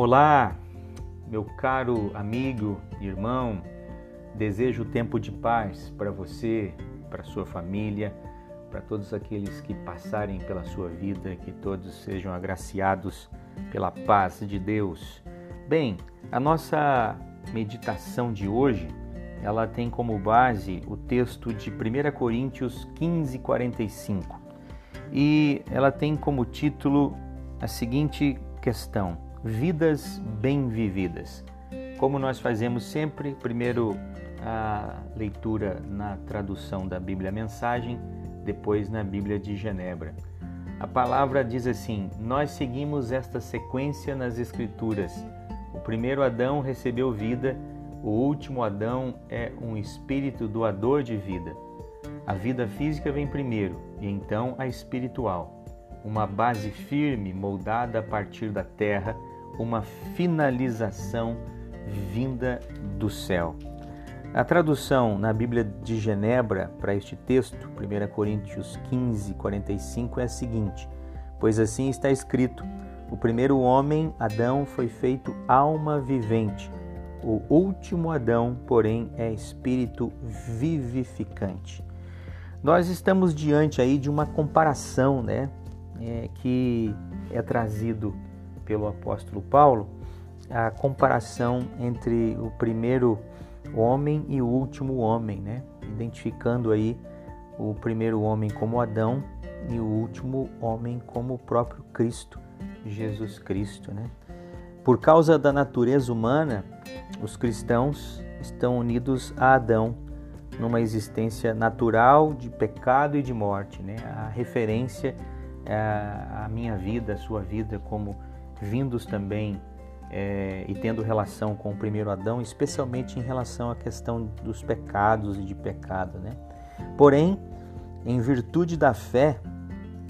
Olá, meu caro amigo, irmão. Desejo tempo de paz para você, para sua família, para todos aqueles que passarem pela sua vida, que todos sejam agraciados pela paz de Deus. Bem, a nossa meditação de hoje, ela tem como base o texto de 1 Coríntios 15, 45. E ela tem como título a seguinte questão: vidas bem vividas. Como nós fazemos sempre, primeiro a leitura na tradução da Bíblia Mensagem, depois na Bíblia de Genebra. A palavra diz assim: Nós seguimos esta sequência nas Escrituras. O primeiro Adão recebeu vida, o último Adão é um espírito doador de vida. A vida física vem primeiro e então a espiritual. Uma base firme moldada a partir da terra uma finalização vinda do céu. A tradução na Bíblia de Genebra para este texto, 1 Coríntios 15, 45, é a seguinte: Pois assim está escrito: O primeiro homem, Adão, foi feito alma vivente. O último Adão, porém, é espírito vivificante. Nós estamos diante aí de uma comparação, né, é, que é trazido pelo apóstolo Paulo a comparação entre o primeiro homem e o último homem, né? Identificando aí o primeiro homem como Adão e o último homem como o próprio Cristo, Jesus Cristo, né? Por causa da natureza humana, os cristãos estão unidos a Adão numa existência natural de pecado e de morte, né? A referência à minha vida, à sua vida como vindos também é, e tendo relação com o primeiro Adão, especialmente em relação à questão dos pecados e de pecado, né? Porém, em virtude da fé,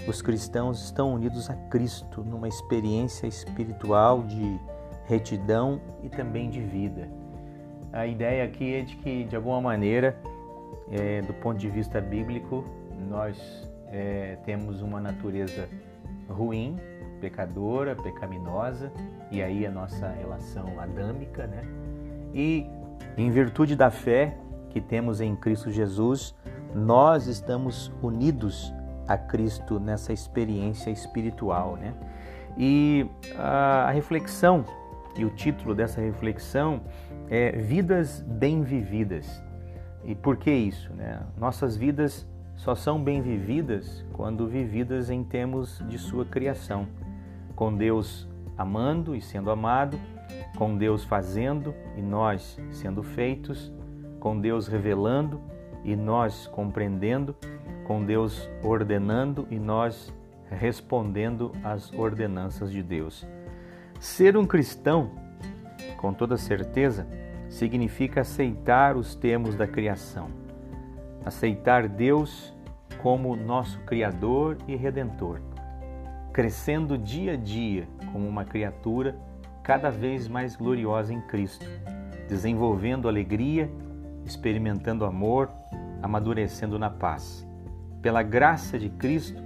os cristãos estão unidos a Cristo numa experiência espiritual de retidão e também de vida. A ideia aqui é de que, de alguma maneira, é, do ponto de vista bíblico, nós é, temos uma natureza ruim, pecadora, pecaminosa, e aí a nossa relação adâmica, né? E em virtude da fé que temos em Cristo Jesus, nós estamos unidos a Cristo nessa experiência espiritual, né? E a reflexão e o título dessa reflexão é Vidas Bem Vividas. E por que isso? Né? Nossas vidas só são bem vividas quando vividas em termos de sua criação com Deus amando e sendo amado, com Deus fazendo e nós sendo feitos, com Deus revelando e nós compreendendo, com Deus ordenando e nós respondendo às ordenanças de Deus. Ser um cristão, com toda certeza, significa aceitar os termos da criação, aceitar Deus como nosso Criador e Redentor crescendo dia a dia como uma criatura cada vez mais gloriosa em Cristo, desenvolvendo alegria, experimentando amor, amadurecendo na paz. Pela graça de Cristo,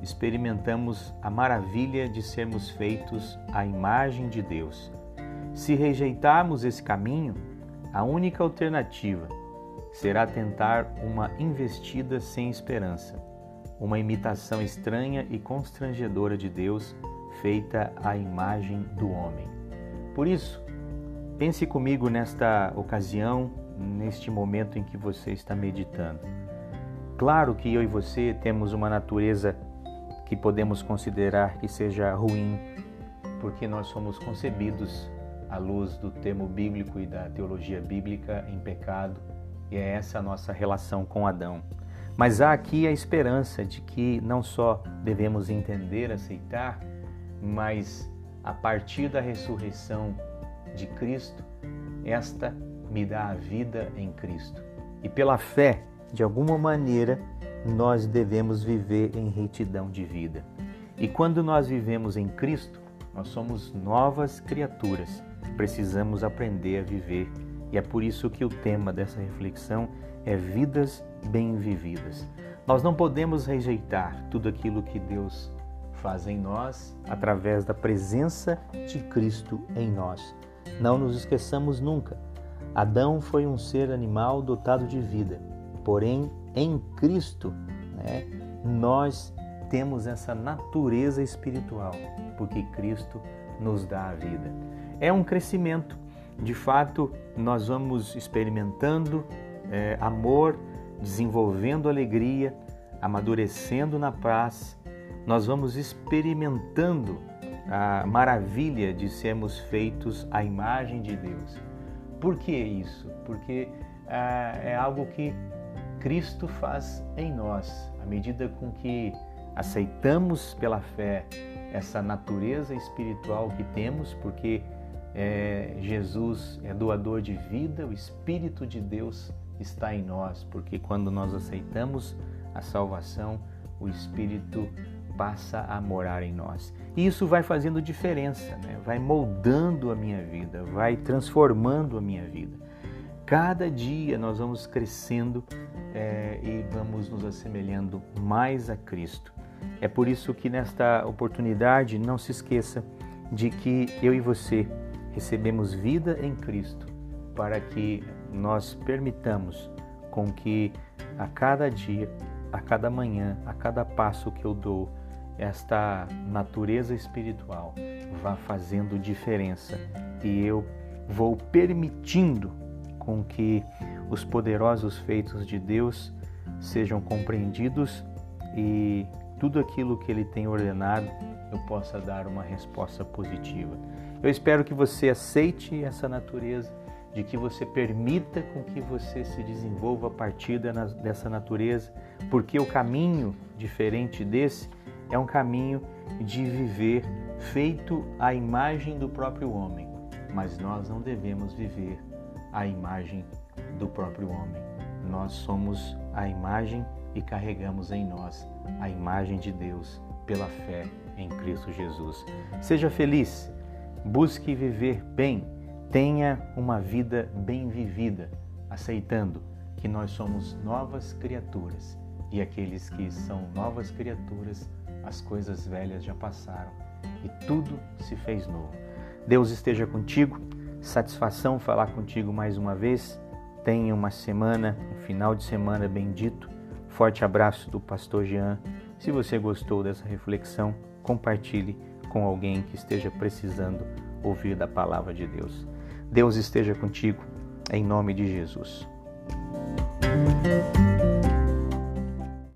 experimentamos a maravilha de sermos feitos à imagem de Deus. Se rejeitarmos esse caminho, a única alternativa será tentar uma investida sem esperança uma imitação estranha e constrangedora de Deus feita à imagem do homem. Por isso, pense comigo nesta ocasião, neste momento em que você está meditando. Claro que eu e você temos uma natureza que podemos considerar que seja ruim, porque nós somos concebidos à luz do termo bíblico e da teologia bíblica em pecado, e é essa a nossa relação com Adão. Mas há aqui a esperança de que não só devemos entender, aceitar, mas a partir da ressurreição de Cristo, esta me dá a vida em Cristo. E pela fé, de alguma maneira, nós devemos viver em retidão de vida. E quando nós vivemos em Cristo, nós somos novas criaturas. Precisamos aprender a viver. E é por isso que o tema dessa reflexão é vidas bem vividas. Nós não podemos rejeitar tudo aquilo que Deus faz em nós através da presença de Cristo em nós. Não nos esqueçamos nunca. Adão foi um ser animal dotado de vida, porém em Cristo, né, nós temos essa natureza espiritual, porque Cristo nos dá a vida. É um crescimento. De fato, nós vamos experimentando é, amor, desenvolvendo alegria, amadurecendo na paz. Nós vamos experimentando a maravilha de sermos feitos à imagem de Deus. Por que isso? Porque ah, é algo que Cristo faz em nós, à medida com que aceitamos pela fé essa natureza espiritual que temos, porque é, Jesus é doador de vida, o Espírito de Deus está em nós, porque quando nós aceitamos a salvação, o Espírito passa a morar em nós. E isso vai fazendo diferença, né? vai moldando a minha vida, vai transformando a minha vida. Cada dia nós vamos crescendo é, e vamos nos assemelhando mais a Cristo. É por isso que nesta oportunidade não se esqueça de que eu e você recebemos vida em Cristo para que nós permitamos com que a cada dia, a cada manhã, a cada passo que eu dou, esta natureza espiritual vá fazendo diferença e eu vou permitindo com que os poderosos feitos de Deus sejam compreendidos e tudo aquilo que Ele tem ordenado eu possa dar uma resposta positiva. Eu espero que você aceite essa natureza, de que você permita com que você se desenvolva a partir dessa natureza, porque o caminho diferente desse é um caminho de viver feito à imagem do próprio homem, mas nós não devemos viver à imagem do próprio homem. Nós somos a imagem e carregamos em nós a imagem de Deus pela fé em Cristo Jesus. Seja feliz, busque viver bem, tenha uma vida bem vivida, aceitando que nós somos novas criaturas e aqueles que são novas criaturas, as coisas velhas já passaram e tudo se fez novo. Deus esteja contigo, satisfação falar contigo mais uma vez. Tenha uma semana, um final de semana bendito. Forte abraço do pastor Jean. Se você gostou dessa reflexão, compartilhe com alguém que esteja precisando ouvir da palavra de Deus. Deus esteja contigo, em nome de Jesus.